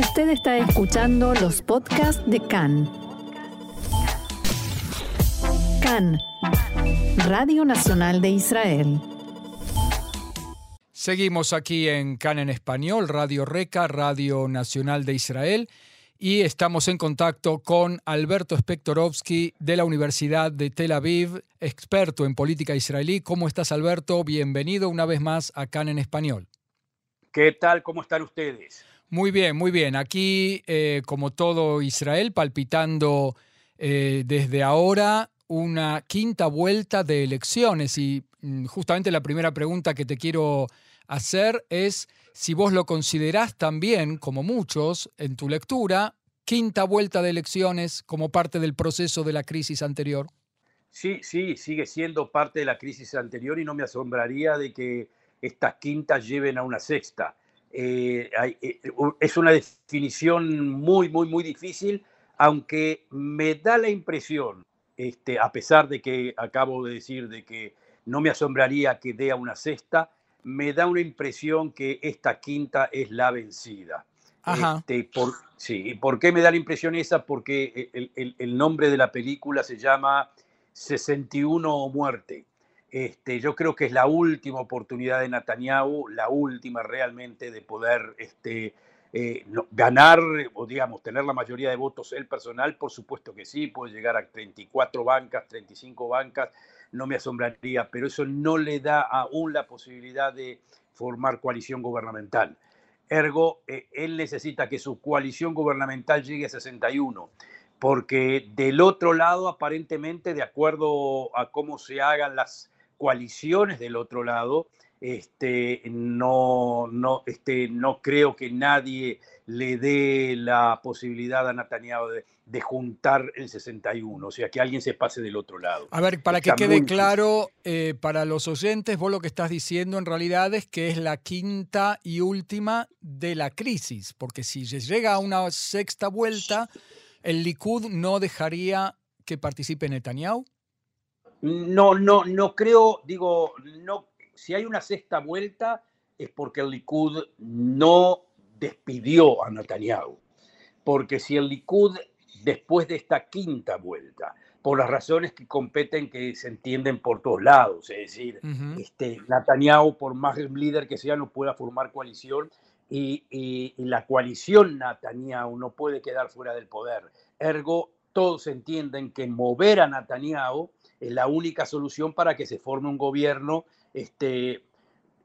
Usted está escuchando los podcasts de CAN. CAN, Radio Nacional de Israel. Seguimos aquí en CAN en español, Radio Reca, Radio Nacional de Israel, y estamos en contacto con Alberto Spektorovsky de la Universidad de Tel Aviv, experto en política israelí. ¿Cómo estás, Alberto? Bienvenido una vez más a CAN en español. ¿Qué tal? ¿Cómo están ustedes? Muy bien, muy bien. Aquí, eh, como todo Israel, palpitando eh, desde ahora una quinta vuelta de elecciones. Y mm, justamente la primera pregunta que te quiero hacer es si vos lo considerás también, como muchos, en tu lectura, quinta vuelta de elecciones como parte del proceso de la crisis anterior. Sí, sí, sigue siendo parte de la crisis anterior y no me asombraría de que estas quintas lleven a una sexta. Eh, eh, es una definición muy, muy, muy difícil, aunque me da la impresión, este, a pesar de que acabo de decir de que no me asombraría que dé a una sexta, me da una impresión que esta quinta es la vencida. Este, por, sí, ¿por qué me da la impresión esa? Porque el, el nombre de la película se llama 61 o muerte. Este, yo creo que es la última oportunidad de Netanyahu, la última realmente de poder este, eh, ganar o digamos tener la mayoría de votos el personal, por supuesto que sí, puede llegar a 34 bancas, 35 bancas, no me asombraría, pero eso no le da aún la posibilidad de formar coalición gubernamental. Ergo, eh, él necesita que su coalición gubernamental llegue a 61 porque del otro lado, aparentemente, de acuerdo a cómo se hagan las coaliciones del otro lado, este, no, no, este, no creo que nadie le dé la posibilidad a Netanyahu de, juntar el 61, o sea, que alguien se pase del otro lado. A ver, para que quede claro eh, para los oyentes, vos lo que estás diciendo en realidad es que es la quinta y última de la crisis, porque si llega a una sexta vuelta, el Likud no dejaría que participe Netanyahu. No, no, no creo, digo, no, si hay una sexta vuelta es porque el Likud no despidió a Netanyahu. Porque si el Likud, después de esta quinta vuelta, por las razones que competen, que se entienden por todos lados, es decir, este, Netanyahu, por más líder que sea, no pueda formar coalición y, y la coalición Netanyahu no puede quedar fuera del poder. Ergo, todos entienden que mover a Netanyahu es la única solución para que se forme un gobierno este,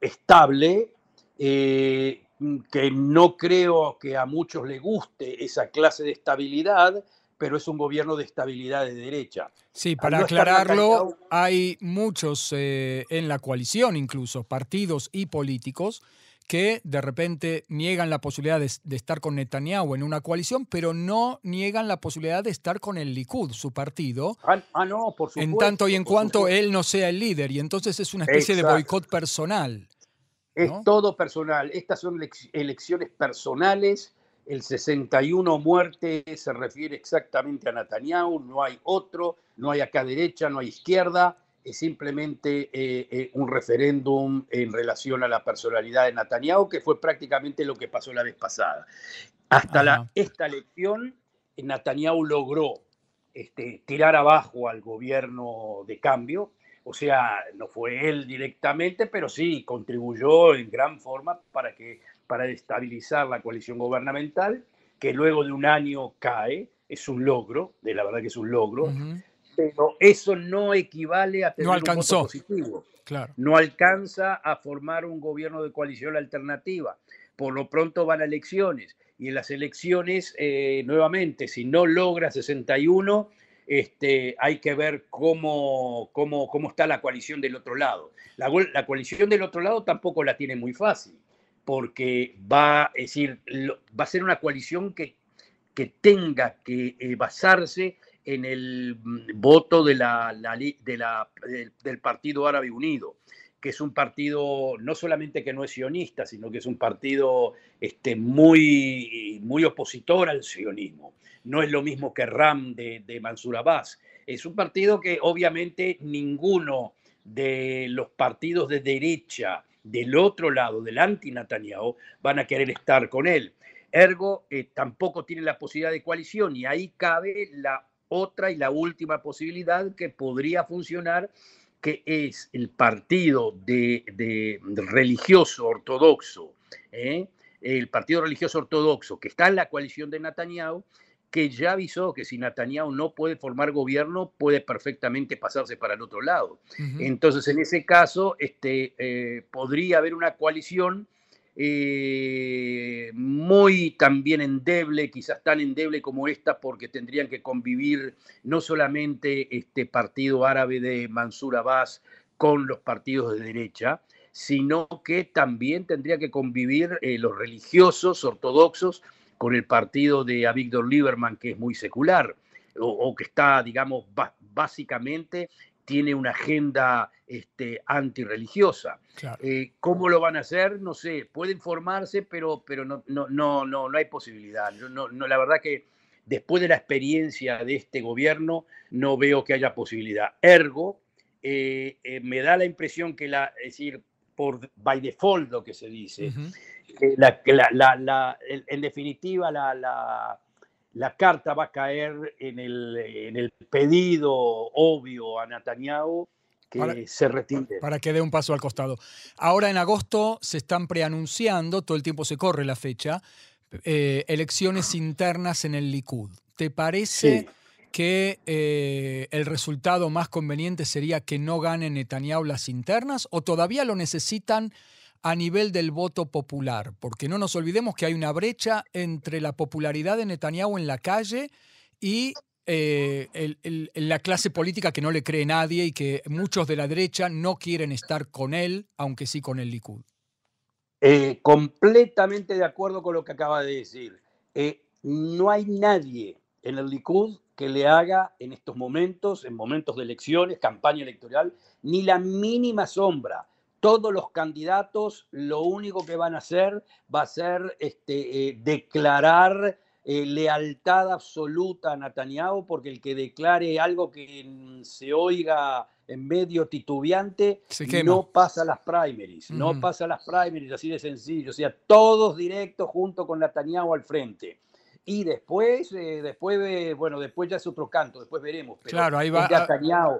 estable, eh, que no creo que a muchos les guste esa clase de estabilidad, pero es un gobierno de estabilidad de derecha. Sí, para aclararlo, hay muchos eh, en la coalición, incluso partidos y políticos, que de repente niegan la posibilidad de, estar con Netanyahu en una coalición, pero no niegan la posibilidad de estar con el Likud, su partido. Ah, ah no, por supuesto. En tanto y en cuanto él no sea el líder, y entonces es una especie de boicot personal. Es todo personal. Estas son elecciones personales. El 61 muerte se refiere exactamente a Netanyahu, no hay otro, no hay acá derecha, no hay izquierda es simplemente eh, eh, un referéndum en relación a la personalidad de Netanyahu, que fue prácticamente lo que pasó la vez pasada. Hasta la, esta elección, Netanyahu logró este, tirar abajo al gobierno de cambio, o sea, no fue él directamente, pero sí contribuyó en gran forma para, que, para estabilizar la coalición gubernamental, que luego de un año cae, es un logro, de la verdad que es un logro pero eso no equivale a tener no alcanzó. un voto positivo. Claro. No alcanza a formar un gobierno de coalición alternativa. Por lo pronto van a elecciones. Y en las elecciones, eh, nuevamente, si no logra 61, este, hay que ver cómo, cómo, cómo está la coalición del otro lado. La, la, coalición del otro lado tampoco la tiene muy fácil, porque va, es decir, va a ser una coalición que, que tenga que eh, basarse en el mm, voto de la, de la, del, Partido Árabe Unido, que es un partido no solamente que no es sionista, sino que es un partido este, muy, muy opositor al sionismo. No es lo mismo que RAM de, de Mansur Abbas. Es un partido que obviamente ninguno de los partidos de derecha del otro lado, del anti-Netanyahu, van a querer estar con él. Ergo, eh, tampoco tiene la posibilidad de coalición y ahí cabe la otra y la última posibilidad que podría funcionar, que es el partido de, religioso ortodoxo, ¿eh? el partido religioso ortodoxo que está en la coalición de Netanyahu, que ya avisó que si Netanyahu no puede formar gobierno, puede perfectamente pasarse para el otro lado. Entonces, en ese caso, este, eh, podría haber una coalición eh, muy también endeble, quizás tan endeble como esta, porque tendrían que convivir no solamente este partido árabe de Mansur Abbas con los partidos de derecha, sino que también tendría que convivir eh, los religiosos ortodoxos con el partido de Avigdor Lieberman, que es muy secular, o, que está, digamos, básicamente tiene una agenda este, antirreligiosa. Eh, ¿Cómo lo van a hacer? No sé, pueden formarse, pero, pero no, no, no, no, no hay posibilidad. No, no, la verdad que después de la experiencia de este gobierno, no veo que haya posibilidad. Ergo, eh, eh, me da la impresión que la, es decir, por by default lo que se dice, la, la, en definitiva la, la carta va a caer en el, en el pedido obvio a Netanyahu que se retire. Para que dé un paso al costado. Ahora en agosto se están preanunciando, todo el tiempo se corre la fecha, eh, elecciones internas en el Likud. ¿Te parece que eh, el resultado más conveniente sería que no gane Netanyahu las internas o todavía lo necesitan a nivel del voto popular, porque no nos olvidemos que hay una brecha entre la popularidad de Netanyahu en la calle y eh, la clase política que no le cree nadie y que muchos de la derecha no quieren estar con él, aunque sí con el Likud. Eh, completamente de acuerdo con lo que acaba de decir. Eh, no hay nadie en el Likud que le haga en estos momentos, en momentos de elecciones, campaña electoral, ni la mínima sombra todos los candidatos lo único que van a hacer va a ser este, eh, declarar eh, lealtad absoluta a Netanyahu, porque el que declare algo que se oiga en medio titubeante no pasa las primaries, no pasa las primaries, así de sencillo, o sea, todos directos junto con Netanyahu al frente. Y después, eh, después, bueno, después ya es otro canto, después veremos. claro, ahí va.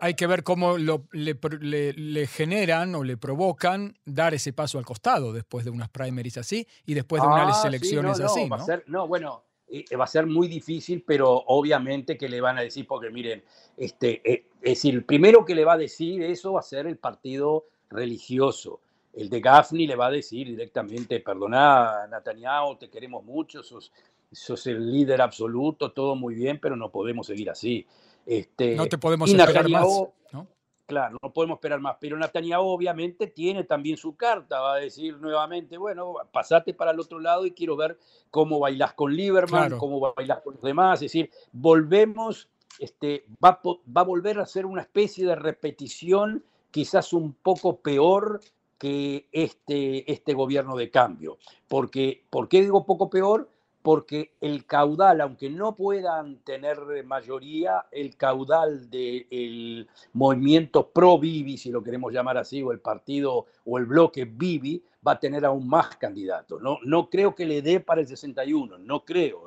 hay que ver cómo le, generan o le provocan dar ese paso al costado después de unas primaries así y después de unas ah, elecciones así. Va a ser, no, bueno, eh, va a ser muy difícil, pero obviamente que le van a decir, porque miren, este, eh, es decir, el primero que le va a decir eso va a ser el partido religioso. El de Gafni le va a decir directamente, perdona, Netanyahu, te queremos mucho, sos sos el líder absoluto, todo muy bien, pero no podemos seguir así. Este, no te podemos esperar más. ¿no? Claro, no podemos esperar más. Pero Netanyahu obviamente tiene también su carta. Va a decir nuevamente, bueno, pasate para el otro lado y quiero ver cómo bailás con Lieberman, cómo bailás con los demás. Es decir, volvemos, este, va, va a volver a ser una especie de repetición quizás un poco peor que este, este gobierno de cambio. Porque, ¿Por qué digo poco peor? Porque el caudal, aunque no puedan tener mayoría, el caudal del movimiento pro-Bibi, si lo queremos llamar así, o el partido o el bloque Bibi, va a tener aún más candidatos. No, no creo que le dé para el 61, no creo.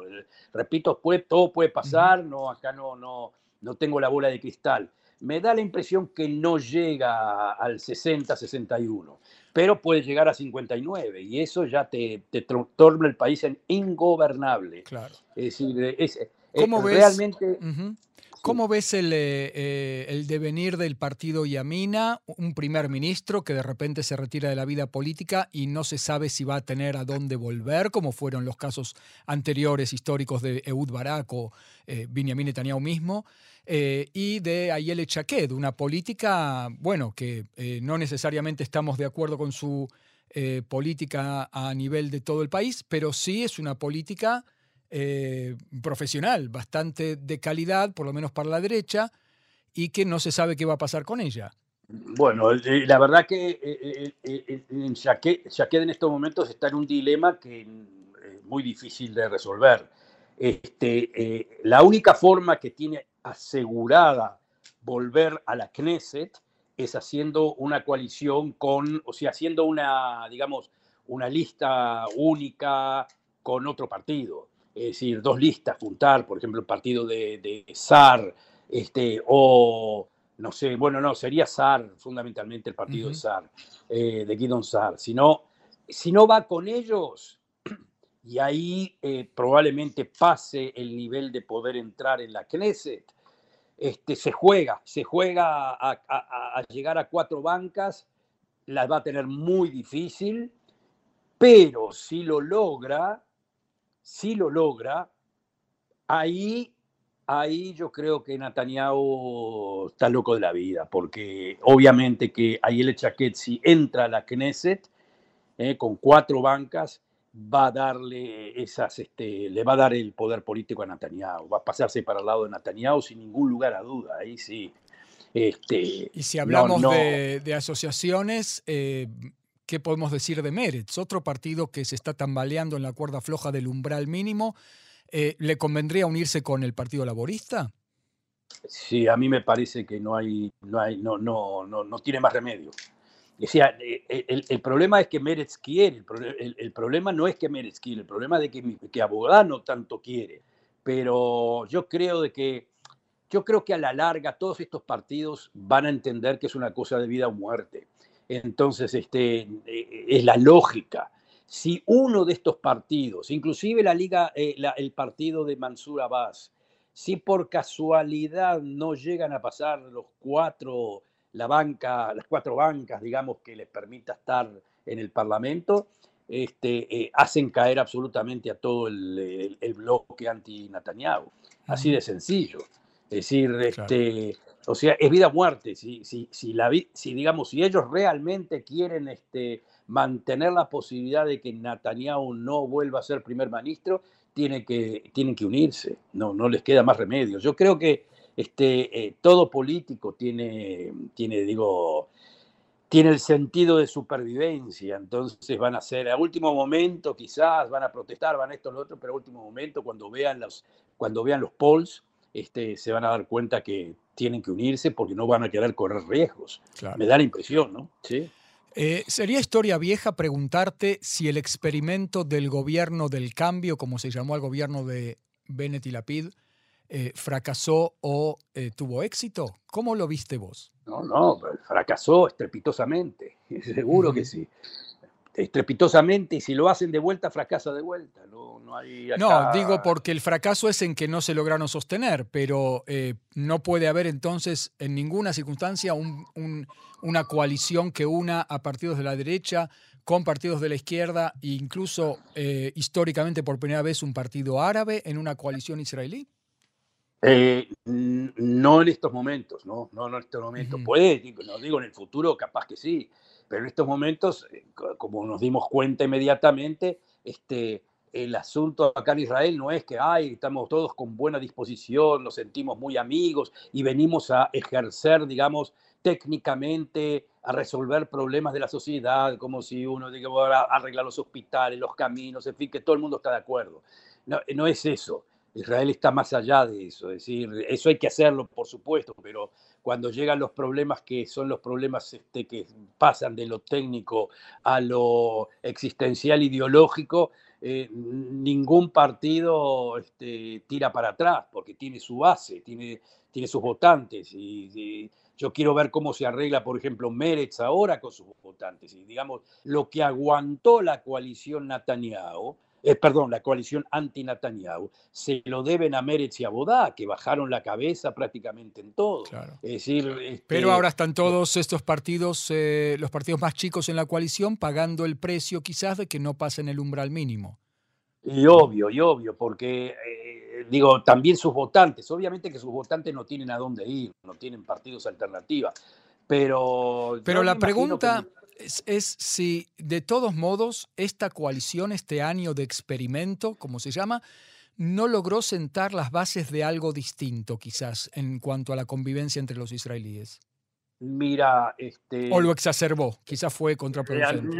Repito, todo puede pasar, no, acá no, no, no tengo la bola de cristal. Me da la impresión que no llega al 60-61 pero puede llegar a 59 y eso ya te, te torna el país en ingobernable. Claro. Es decir, es, ¿Cómo ves, realmente... ¿Cómo ves el, eh, eh, el, devenir del partido Yamina, un primer ministro que de repente se retira de la vida política y no se sabe si va a tener a dónde volver, como fueron los casos anteriores históricos de Eud Barak o eh, Benjamin Netanyahu mismo? Eh, y de Ayele Chaked, una política, bueno, que no necesariamente estamos de acuerdo con su política a nivel de todo el país, pero sí es una política profesional, bastante de calidad, por lo menos para la derecha, y que no se sabe qué va a pasar con ella. Bueno, la verdad que en Shaked en estos momentos está en un dilema que es muy difícil de resolver. Este, la única forma que tiene asegurada volver a la Knesset es haciendo una coalición con, o sea, haciendo una, digamos, una lista única con otro partido. Es decir, dos listas, juntar, por ejemplo, el partido de, de SAR, este, o no sé, bueno, no, sería SAR, fundamentalmente el partido de SAR, eh, de Guidon SAR. Si no, si no va con ellos, y ahí eh, probablemente pase el nivel de poder entrar en la Knesset, este, se juega, se juega a, llegar a cuatro bancas, las va a tener muy difícil, pero si lo logra, si lo logra, ahí ahí yo creo que Netanyahu está loco de la vida, porque obviamente que Ayel Chaquet, si entra a la Knesset eh, con cuatro bancas, va a darle esas, este, le va a dar el poder político a Netanyahu, va a pasarse para el lado de Netanyahu sin ningún lugar a duda, ahí sí. Este, y si hablamos De, asociaciones, eh, ¿qué podemos decir de Meretz? Otro partido que se está tambaleando en la cuerda floja del umbral mínimo eh, ¿le convendría unirse con el Partido Laborista? Sí, a mí me parece que no hay, no hay, no, no, no, no tiene más remedio. Decía, eh, eh, el, el, problema es que Meretz quiere, el, el, problema no es que Meretz quiere, el problema es de que, que no tanto quiere. Pero yo creo de que yo creo que a la larga todos estos partidos van a entender que es una cosa de vida o muerte. Entonces, este, es la lógica si uno de estos partidos, inclusive la liga, eh, el partido de Mansur Abbas, si por casualidad no llegan a pasar los cuatro, la banca, las cuatro bancas, digamos, que les permita estar en el Parlamento, este, eh, hacen caer absolutamente a todo el, bloque anti-Netanyahu. Así de sencillo. Es decir, este, o sea, es vida muerte. Si, si, si, la, si, digamos, si ellos realmente quieren este, mantener la posibilidad de que Netanyahu no vuelva a ser primer ministro, tiene que, tienen que unirse, no, no les queda más remedio. Yo creo que este, eh, todo político tiene, tiene, digo, tiene el sentido de supervivencia, entonces van a ser a último momento, quizás van a protestar, van a esto, lo otro, pero a último momento, cuando vean los, cuando vean los polls, este, se van a dar cuenta que tienen que unirse porque no van a querer correr riesgos. Me da la impresión, ¿no? Sí. Eh, sería historia vieja preguntarte si el experimento del gobierno del cambio, como se llamó al gobierno de Bennett y Lapid, eh, fracasó o eh, tuvo éxito. ¿Cómo lo viste vos? No, no, fracasó estrepitosamente, seguro que sí. Estrepitosamente, y si lo hacen de vuelta, fracasa de vuelta. No, no, hay no digo porque el fracaso es en que no se lograron sostener, pero no puede haber entonces en ninguna circunstancia un una coalición que una a partidos de la derecha con partidos de la izquierda e incluso eh, históricamente por primera vez un partido árabe en una coalición israelí? Eh, no en estos momentos, no, no, en estos momentos. Puede, no digo en el futuro, capaz que sí, pero en estos momentos, eh, como nos dimos cuenta inmediatamente, este, el asunto acá en Israel no es que ay, estamos todos con buena disposición, nos sentimos muy amigos y venimos a ejercer, digamos, técnicamente a resolver problemas de la sociedad, como si uno diga, a arreglar los hospitales, los caminos, en fin, que todo el mundo está de acuerdo. No, no es eso. Israel está más allá de eso. Es decir, eso hay que hacerlo, por supuesto, pero cuando llegan los problemas que son los problemas este, que pasan de lo técnico a lo existencial ideológico, eh, ningún partido este, tira para atrás porque tiene su base, tiene, tiene sus votantes y yo quiero ver cómo se arregla, por ejemplo, Meretz ahora con sus votantes. Y digamos, lo que aguantó la coalición Netanyahu, eh, perdón, la coalición anti-Netanyahu, se lo deben a Meretz y a Bodá, que bajaron la cabeza prácticamente en todo. Es decir, este, Pero ahora están todos estos partidos, eh, los partidos más chicos en la coalición, pagando el precio quizás de que no pasen el umbral mínimo. Y obvio, y obvio, porque eh, digo, también sus votantes, obviamente que sus votantes no tienen a dónde ir, no tienen partidos alternativos, pero... Pero la pregunta es, es, si de todos modos esta coalición, este año de experimento, como se llama, no logró sentar las bases de algo distinto quizás en cuanto a la convivencia entre los israelíes. Mira, este. O lo exacerbó, quizás fue contraproducente.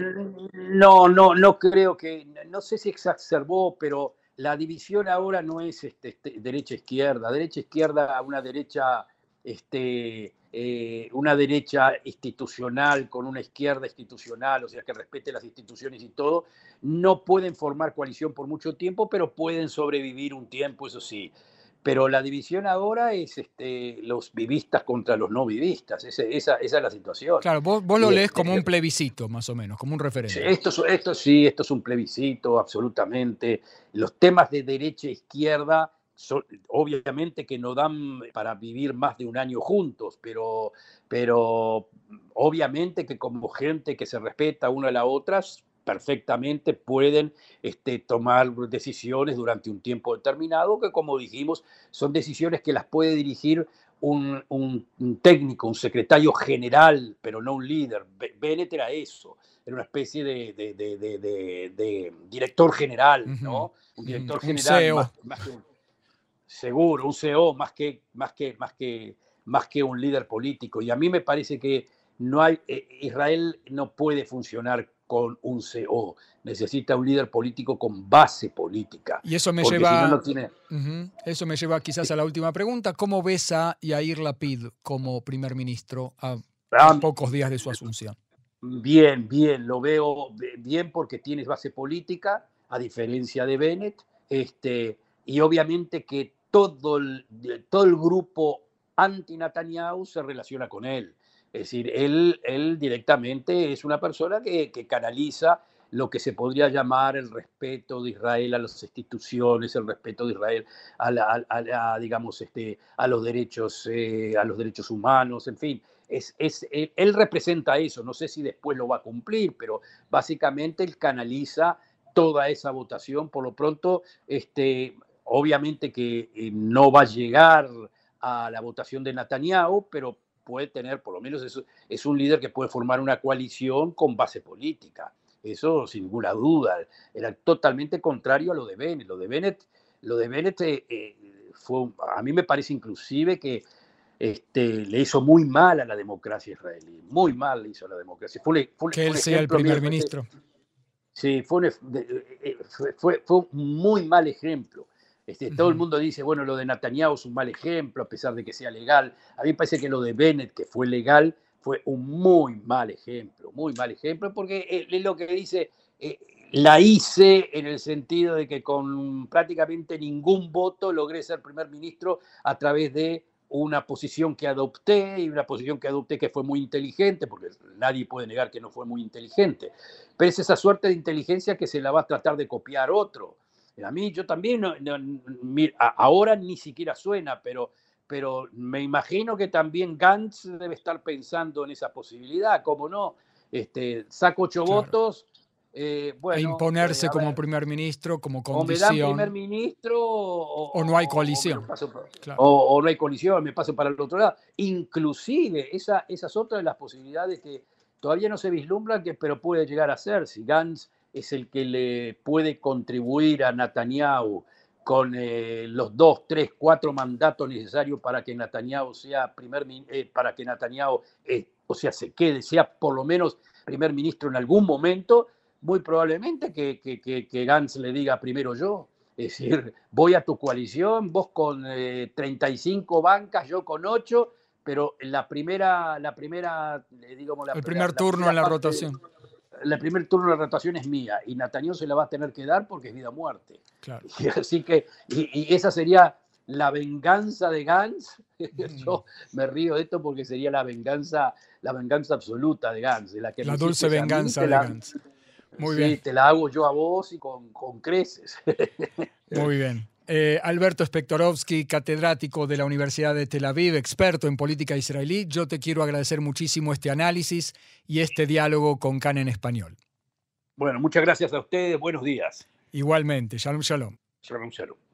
No, no, no creo que. No sé si exacerbó, pero la división ahora no es este, este derecha-izquierda. Derecha-izquierda, una derecha este, eh, una derecha institucional con una izquierda institucional, o sea, que respete las instituciones y todo, no pueden formar coalición por mucho tiempo, pero pueden sobrevivir un tiempo, eso sí. Pero la división ahora es este, los vivistas contra los no vivistas. Esa, esa, es la situación. Claro, vos, lo lees como un plebiscito, más o menos, como un referéndum. Esto, esto sí, esto es un plebiscito, absolutamente. Los temas de derecha e izquierda, obviamente que no dan para vivir más de un año juntos, pero, pero obviamente que como gente que se respeta una a la otra, perfectamente pueden este, tomar decisiones durante un tiempo determinado, que como dijimos, son decisiones que las puede dirigir un, técnico, un secretario general, pero no un líder. Bennett era eso, era una especie de, director general, ¿no? Un director general, e más, que un, seguro, un CEO, más que, más, que, más, que, más que un líder político. Y a mí me parece que no hay, eh, Israel no puede funcionar con un CEO. Necesita un líder político con base política. Y eso me lleva. Eso me lleva quizás a la última pregunta. ¿Cómo ves a Yair Lapid como primer ministro a, ah, pocos días de su asunción? Bien, bien, lo veo bien porque tienes base política, a diferencia de Bennett, este, y obviamente que todo el, todo el grupo anti-Netanyahu se relaciona con él. Es decir, él, él directamente es una persona que, canaliza lo que se podría llamar el respeto de Israel a las instituciones, el respeto de Israel a, digamos, este, a los derechos, eh, a los derechos humanos, en fin. Es, es, él, representa eso, no sé si después lo va a cumplir, pero básicamente él canaliza toda esa votación. Por lo pronto, este, obviamente que eh, no va a llegar a la votación de Netanyahu, pero puede tener, por lo menos es, es un líder que puede formar una coalición con base política. Eso sin ninguna duda. Era totalmente contrario a lo de Bennett. Lo de Bennett, lo de Bennett eh, eh, fue, a mí me parece inclusive que este, le hizo muy mal a la democracia israelí. Muy mal le hizo a la democracia. Fue, que él sea el primer ministro. Sí, fue fue, fue un muy mal ejemplo. Este, todo el mundo dice, bueno, lo de Netanyahu es un mal ejemplo, a pesar de que sea legal. A mí me parece que lo de Bennett, que fue legal, fue un muy mal ejemplo, muy mal ejemplo, porque es lo que dice, eh, la hice en el sentido de que con prácticamente ningún voto logré ser primer ministro a través de una posición que adopté y una posición que adopté que fue muy inteligente, porque nadie puede negar que no fue muy inteligente, pero es esa suerte de inteligencia que se la va a tratar de copiar otro. A mí yo también, ahora ni siquiera suena, pero, pero me imagino que también Gantz debe estar pensando en esa posibilidad, como no, este, saco ocho votos. Eh, bueno, e imponerse eh, como primer ministro, como condición. O me dan primer ministro o, no hay coalición. O, no hay coalición, me paso para el otro lado. Inclusive, esa, esas otras de las posibilidades que todavía no se vislumbran, que, pero puede llegar a ser. Si Gantz es el que le puede contribuir a Netanyahu con eh, los dos, tres, cuatro mandatos necesarios para que Netanyahu sea primer, eh, para que Netanyahu, eh, o sea, se quede, sea por lo menos primer ministro en algún momento, muy probablemente que, que, que, Gantz le diga primero yo. Es decir, voy a tu coalición, vos con 35 bancas, yo con 8, pero la primera, la primera, digamos, la, el primer turno en la rotación el primer turno de la rotación es mía y Netanyahu se la va a tener que dar porque es vida o muerte. así que, y, esa sería la venganza de Gantz. Yo me río de esto porque sería la venganza, la venganza absoluta de Gantz. la, que la dulce venganza de Gantz. Muy sí, bien. te la hago yo a vos y con, con creces. Muy bien. Eh, Alberto Spektorovsky, catedrático de la Universidad de Tel Aviv, experto en política israelí, yo te quiero agradecer muchísimo este análisis y este diálogo con Can en español. Bueno, muchas gracias a ustedes, buenos días. Igualmente, shalom shalom. Shalom shalom.